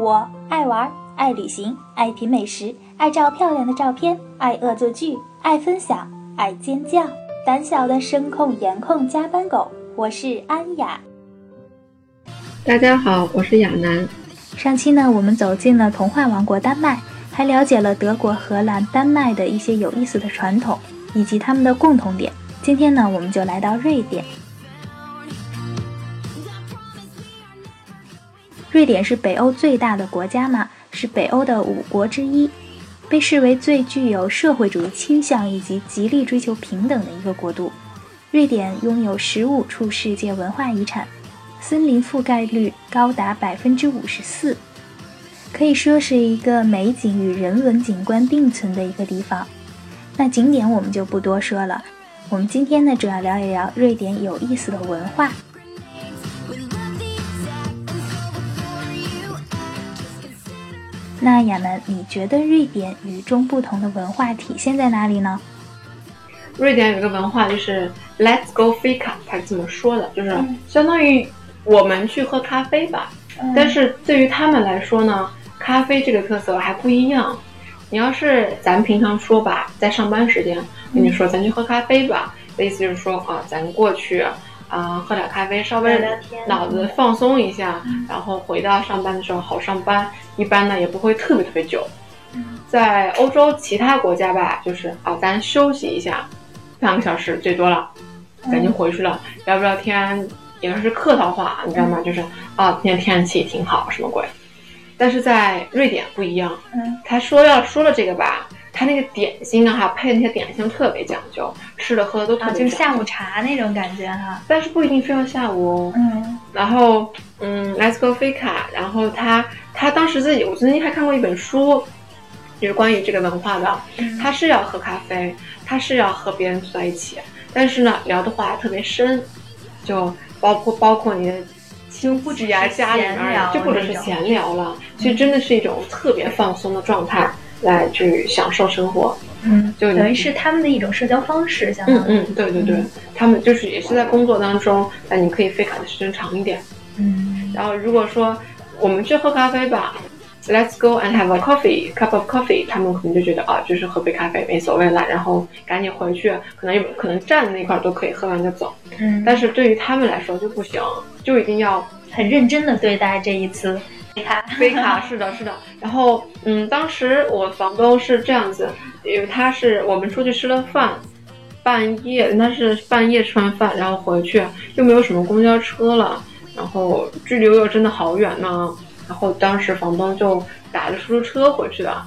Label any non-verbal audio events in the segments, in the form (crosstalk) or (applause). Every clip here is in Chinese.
我爱玩，爱旅行，爱品美食，爱照漂亮的照片，爱恶作剧，爱分享，爱尖叫。胆小的声控颜控加班狗，我是安雅。大家好，我是亚楠。上期呢，我们走进了童话王国丹麦，还了解了德国、荷兰、丹麦的一些有意思的传统以及他们的共同点。今天呢，我们就来到瑞典。瑞典是北欧最大的国家嘛，是北欧的五国之一，被视为最具有社会主义倾向以及极力追求平等的一个国度。瑞典拥有十五处世界文化遗产，森林覆盖率高达百分之五十四，可以说是一个美景与人文景观并存的一个地方。那景点我们就不多说了，我们今天呢主要聊一聊瑞典有意思的文化。那亚楠，你觉得瑞典与众不同的文化体现在哪里呢？瑞典有一个文化就是 Let's go fika，他这么说的，就是相当于我们去喝咖啡吧。但是对于他们来说呢，咖啡这个特色还不一样。你要是咱平常说吧，在上班时间跟你说咱去喝咖啡吧，的意思就是说啊，咱过去。啊，喝点咖啡，稍微脑子放松一下，然后回到上班的时候好上班。一般呢也不会特别特别久。在欧洲其他国家吧，就是啊，咱休息一下，半个小时最多了，咱就回去了，聊不聊天也是客套话，你知道吗？就是啊，今天天气挺好，什么鬼？但是在瑞典不一样，他说要说了这个吧。他那个点心啊，哈，配那些点心特别讲究，吃的喝的都特别就是下午茶那种感觉哈。但是不一定非要下午。嗯。然后，嗯，Let's go fika。然后他他当时自己，我曾经还看过一本书，就是关于这个文化的。他是要喝咖啡，他是要和别人坐在一起，但是呢，聊的话特别深，就包括包括你的就不止呀家里面，就不只是闲聊了，其实真的是一种特别放松的状态。来去享受生活，嗯，就等于是他们的一种社交方式，相当于，嗯嗯，对对对，他们就是也是在工作当中，那你可以飞卡的时间长一点，嗯，然后如果说我们去喝咖啡吧，Let's go and have a coffee, cup of coffee，他们可能就觉得啊，就是喝杯咖啡没所谓了，然后赶紧回去，可能有可能站那块都可以喝完就走，嗯，但是对于他们来说就不行，就一定要很认真的对待这一次。飞卡是的，是的。然后，嗯，当时我房东是这样子，因为他是我们出去吃了饭，半夜，那是半夜吃完饭，然后回去又没有什么公交车了，然后距离又真的好远呢。然后当时房东就打着出租车回去的，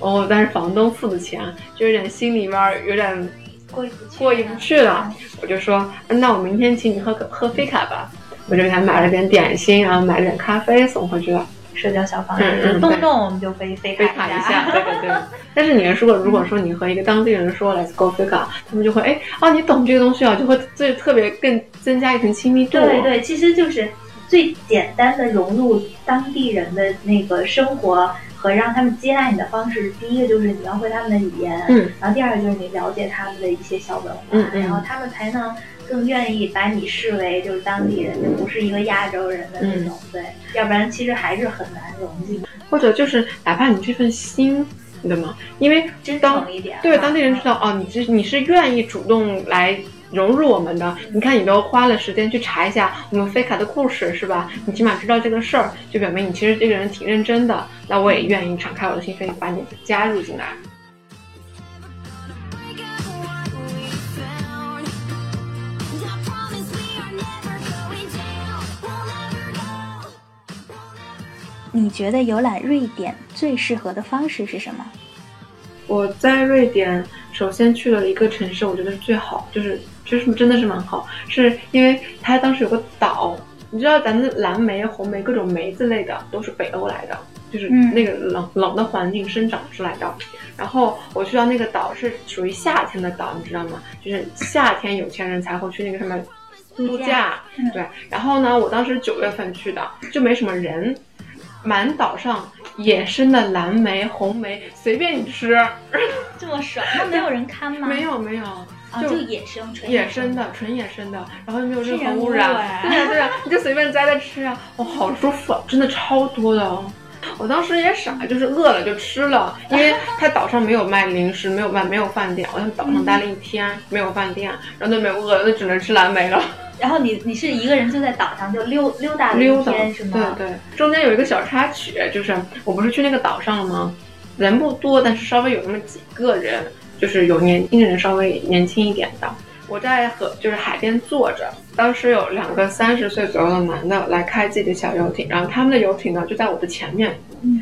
哦，但是房东付的钱就有点心里面有点过过意不去了。我就说，那我明天请你喝喝飞卡吧。我就给他买了点点心，然后买了点咖啡送回去了。社交小方式，动不动我们就飞飞卡一下。对对对。但是你如果如果说你和一个当地人说 Let's go 飞卡，他们就会哎哦你懂这个东西啊，就会最特别更增加一层亲密度。对对，其实就是最简单的融入当地人的那个生活和让他们接纳你的方式。第一个就是你要会他们的语言，嗯，然后第二个就是你了解他们的一些小文化，嗯然后他们才能。更愿意把你视为就是当地人，就不是一个亚洲人的那种，对，要不然其实还是很难融进。或者就是哪怕你这份心，你懂吗？因为当对当地人知道哦，你这你是愿意主动来融入我们的。你看你都花了时间去查一下我们菲卡的故事，是吧？你起码知道这个事儿，就表明你其实这个人挺认真的。那我也愿意敞开我的心扉，把你加入进来。你觉得游览瑞典最适合的方式是什么？我在瑞典首先去了一个城市，我觉得是最好，就是就是真的是蛮好，是因为它当时有个岛，你知道咱们的蓝莓、红莓各种梅子类的都是北欧来的，就是那个冷冷的环境生长出来的。然后我去到那个岛是属于夏天的岛，你知道吗？就是夏天有钱人才会去那个什么度假。对，然后呢，我当时九月份去的，就没什么人。满岛上野生的蓝莓、红莓，随便你吃，(laughs) 这么爽？那没有人看吗？没有没有，就野生，纯野生。的，纯野生的，然后又没有任何污染，对呀对呀，你就随便摘着吃啊，哇，好舒服，真的超多的，我当时也傻，就是饿了就吃了，因为他岛上没有卖零食，没有卖没有饭店，我在岛上待了一天，没有饭店，然后都没有饿了，就只能吃蓝莓了。(laughs) 然后你你是一个人就在岛上就溜溜达了一天是吗？对对，中间有一个小插曲，就是我不是去那个岛上了吗？人不多，但是稍微有那么几个人，就是有年轻人稍微年轻一点的。我在河就是海边坐着，当时有两个三十岁左右的男的来开自己的小游艇，然后他们的游艇呢就在我的前面，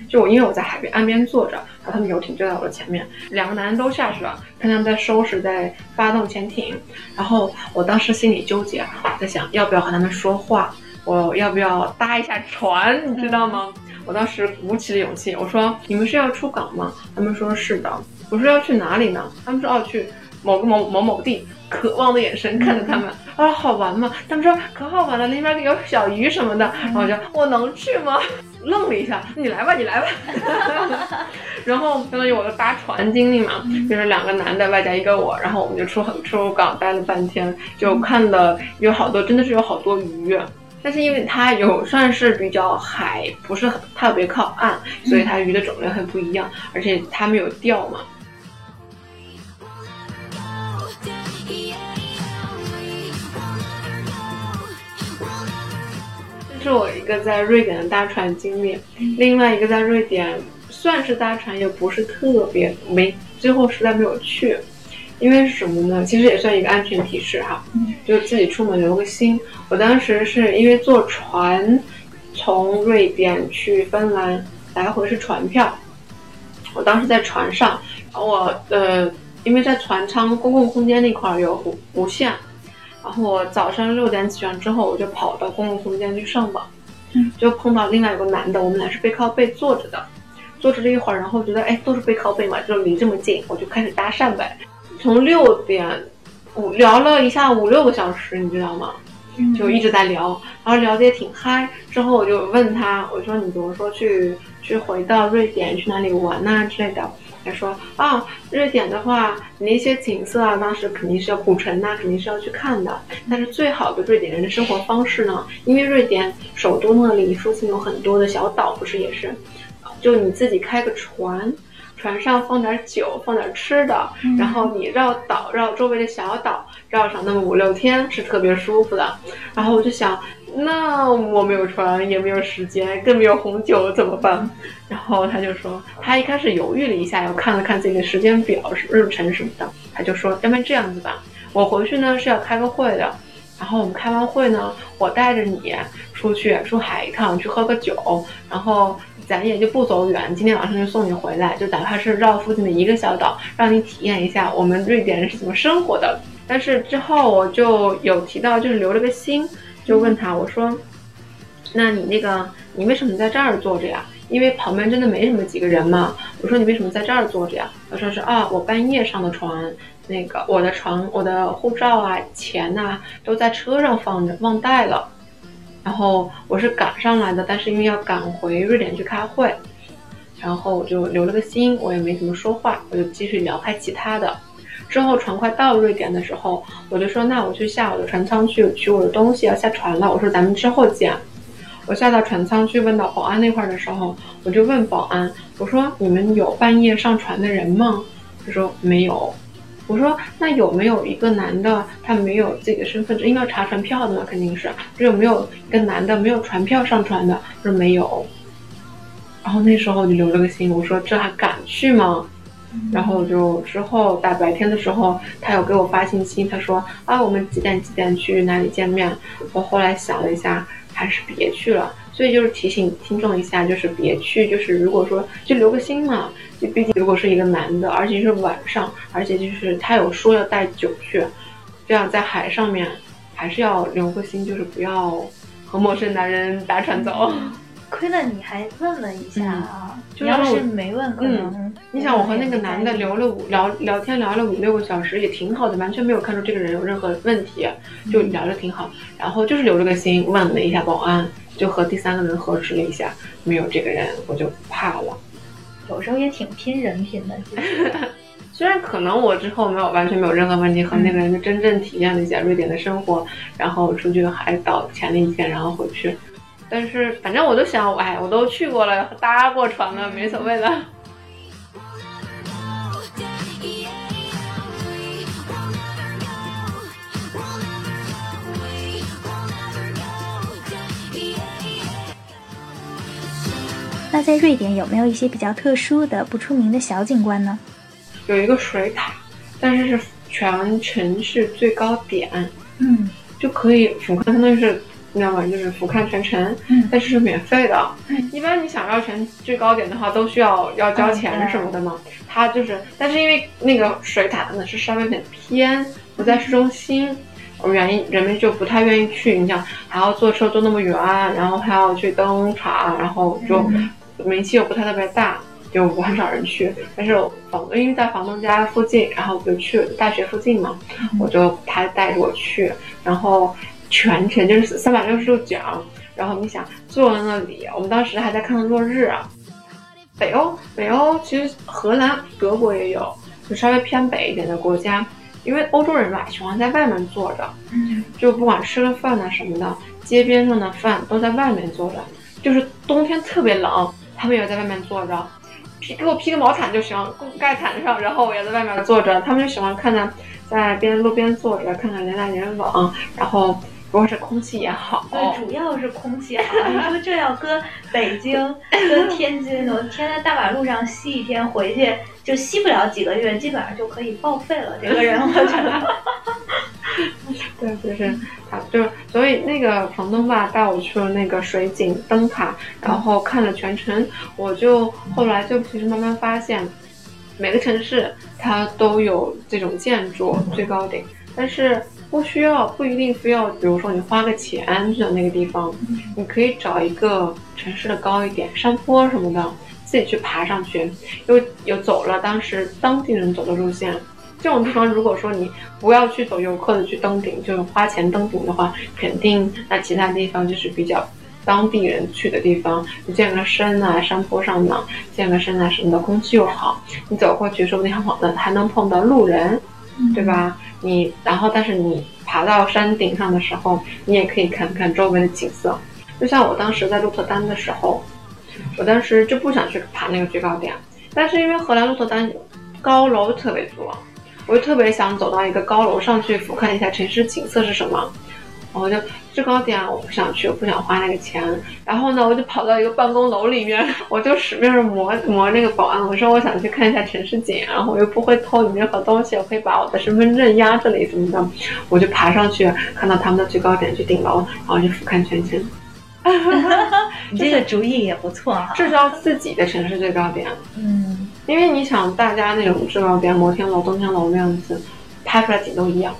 就我因为我在海边岸边坐着，然后他们游艇就在我的前面，两个男人都下去了，看他们在收拾在发动潜艇，然后我当时心里纠结，在想要不要和他们说话，我要不要搭一下船，你知道吗？我当时鼓起了勇气，我说你们是要出港吗？他们说是的，我说要去哪里呢？他们说要去某个某某某地。渴望的眼神看着他们啊，好玩吗？他们说可好玩了，那边有小鱼什么的。然后我就我能去吗？(laughs) 愣了一下，你来吧，你来吧。(laughs) 然后相当于我的搭船经历嘛，就是两个男的外加一个我，然后我们就出出港待了半天，就看了有好多，真的是有好多鱼。但是因为它有算是比较海，不是很特别靠岸，所以它鱼的种类很不一样，而且它没有钓嘛。是我一个在瑞典的搭船经历，另外一个在瑞典算是搭船，也不是特别没，最后实在没有去，因为是什么呢？其实也算一个安全提示哈，就自己出门留个心。我当时是因为坐船从瑞典去芬兰，来回是船票，我当时在船上，然后我呃，因为在船舱公共空间那块有无无线。然后我早上六点起床之后，我就跑到公共空间去上网，就碰到另外有个男的，我们俩是背靠背坐着的，坐着了一会儿，然后觉得哎都是背靠背嘛，就离这么近，我就开始搭讪呗。从六点五聊了一下五六个小时，你知道吗？就一直在聊，然后聊得也挺嗨。之后我就问他，我说你比如说去去回到瑞典去哪里玩呐之类的。他说啊，瑞典的话，那些景色啊，当时肯定是要古城呐，肯定是要去看的。但是最好的瑞典人的生活方式呢，因为瑞典首都那里附近有很多的小岛，不是也是，就你自己开个船，船上放点酒，放点吃的，然后你绕岛绕周围的小岛绕上那么五六天，是特别舒服的。然后我就想。那我没有船，也没有时间，更没有红酒，怎么办？然后他就说，他一开始犹豫了一下，又看了看自己的时间表、日程什么的，他就说，要不然这样子吧，我回去呢是要开个会的，然后我们开完会呢，我带着你出去出海一趟，去喝个酒，然后咱也就不走远，今天晚上就送你回来，就哪怕是绕附近的一个小岛，让你体验一下我们瑞典人是怎么生活的。但是之后我就有提到，就是留了个心。就问他，我说，那你那个，你为什么在这儿坐着呀？因为旁边真的没什么几个人嘛。我说你为什么在这儿坐着呀？他说是啊，我半夜上的船，那个我的床、我的护照啊、钱呐都在车上放着，忘带了。然后我是赶上来的，但是因为要赶回瑞典去开会，然后我就留了个心，我也没怎么说话，我就继续聊开其他的。之后船快到瑞典的时候，我就说：“那我去下我的船舱去取我的东西，要下船了。”我说：“咱们之后见。”我下到船舱去，问到保安那块的时候，我就问保安：“我说你们有半夜上船的人吗？”他说：“没有。”我说：“那有没有一个男的，他没有自己的身份证，应该查船票的嘛？肯定是。这有没有一个男的没有船票上船的？”他说：“没有。”然后那时候我就留了个心，我说：“这还敢去吗？”然后就之后大白天的时候，他有给我发信息，他说啊，我们几点几点去哪里见面？我后来想了一下，还是别去了。所以就是提醒听众一下，就是别去。就是如果说就留个心嘛，就毕竟如果是一个男的，而且是晚上，而且就是他有说要带酒去，这样在海上面还是要留个心，就是不要和陌生男人搭船走。亏了你还问了一下啊！你要是没问，可能你想我和那个男的聊了五聊聊天聊了五六个小时，也挺好的，完全没有看出这个人有任何问题，就聊着挺好。然后就是留了个心，问了一下保安，就和第三个人核实了一下，没有这个人，我就怕了。有时候也挺拼人品的。(laughs) 虽然可能我之后没有完全没有任何问题，和那个人就真正体验了一下瑞典的生活，然后出去海岛潜了一天，然后回去。但是反正我都想，哎，我都去过了，搭过船了，没所谓了。那在瑞典有没有一些比较特殊的、不出名的小景观呢？有一个水塔，但是是全城市最高点，嗯，就可以俯瞰，相当于是，你知道吗？就是俯瞰全城，嗯，但是是免费的。嗯，一般你想要全最高点的话，都需要要交钱什么的嘛。它就是，但是因为那个水塔呢是稍微有点偏，不在市中心，原因人们就不太愿意去。你想还要坐车坐那么远，然后还要去登塔，然后就。名气又不太特别大，就很少人去。但是房因为在房东家附近，然后就去大学附近嘛，我就他带着我去，然后全程就是三百六十度角，然后你想坐在那里，我们当时还在看落日啊。北欧，北欧其实荷兰、德国也有，就稍微偏北一点的国家，因为欧洲人吧喜欢在外面坐着，就不管吃个饭呐什么的，街边上的饭都在外面坐着，就是冬天特别冷。他们也在外面坐着，披给我披个毛毯就行，盖毯上，然后我也在外面坐着。他们就喜欢看看，在边路边坐着，看看人来人往，然后如果是空气也好，对，主要是空气好。你说这要搁北京、(laughs) 搁天津，我天天大马路上吸一天，回去就吸不了几个月，基本上就可以报废了。这个人，我觉得。(laughs) 对，就是他，就是所以那个房东吧带我去了那个水景灯塔，然后看了全程。我就后来就其实慢慢发现，每个城市它都有这种建筑最高顶，但是不需要不一定非要，比如说你花个钱去那个地方，你可以找一个城市的高一点山坡什么的，自己去爬上去，又又走了当时当地人走的路线。这种地方，如果说你不要去走游客的去登顶，就是花钱登顶的话，肯定那其他地方就是比较当地人去的地方，你健个身啊，山坡上呢，健个身啊什么的，空气又好，你走过去说不定还能还能碰到路人，对吧？你然后但是你爬到山顶上的时候，你也可以看看周围的景色。就像我当时在鹿特丹的时候，我当时就不想去爬那个最高点，但是因为荷兰鹿特丹高楼特别多。我就特别想走到一个高楼上去俯瞰一下城市景色是什么，我就制高点我不想去，我不想花那个钱。然后呢，我就跑到一个办公楼里面，(laughs) 我就使命磨磨那个保安，我说我想去看一下城市景，然后我又不会偷你任何东西，我可以把我的身份证压这里怎么的，我就爬上去看到他们的最高点，去顶楼，然后就俯瞰全城。(laughs) 你这个主意也不错哈，制造自己的城市最高点。嗯，因为你想，大家那种制高点，摩天楼、登天楼那样子，拍出来景都一样。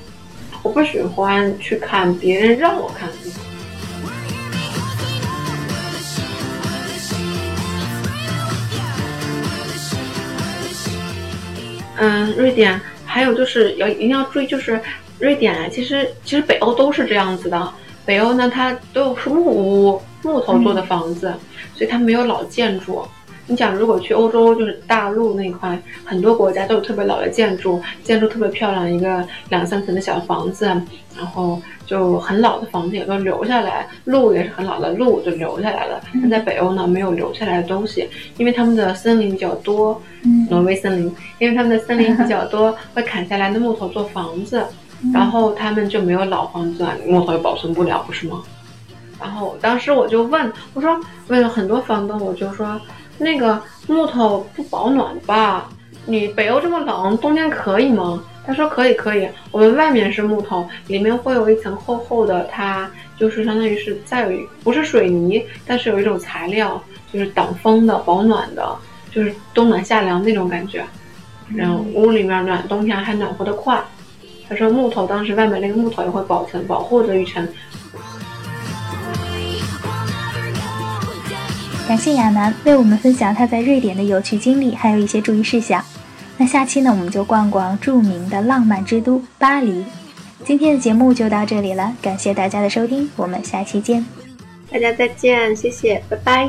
我不喜欢去看别人让我看的地方。嗯，瑞典还有就是要一定要注意，就是瑞典其实其实北欧都是这样子的。北欧呢，它都是木屋、木头做的房子，所以它没有老建筑。你想，如果去欧洲，就是大陆那块，很多国家都有特别老的建筑，建筑特别漂亮，一个两三层的小房子，然后就很老的房子也都留下来，路也是很老的路就留下来了。但在北欧呢，没有留下来的东西，因为他们的森林比较多，挪威森林，因为他们的森林比较 (laughs) 多，会砍下来的木头做房子。然后他们就没有老房子，木头也保存不了，不是吗？然后当时我就问，我说问了很多房东，我就说那个木头不保暖吧？你北欧这么冷，冬天可以吗？他说可以，可以。我们外面是木头，里面会有一层厚厚的，它就是相当于是再有一不是水泥，但是有一种材料，就是挡风的、保暖的，就是冬暖夏凉那种感觉。然后屋里面暖，冬天还暖和的快。他说木头当时外面那个木头也会保存保护着一层。感谢亚楠为我们分享他在瑞典的有趣经历，还有一些注意事项。那下期呢，我们就逛逛著名的浪漫之都巴黎。今天的节目就到这里了，感谢大家的收听，我们下期见。大家再见，谢谢，拜拜。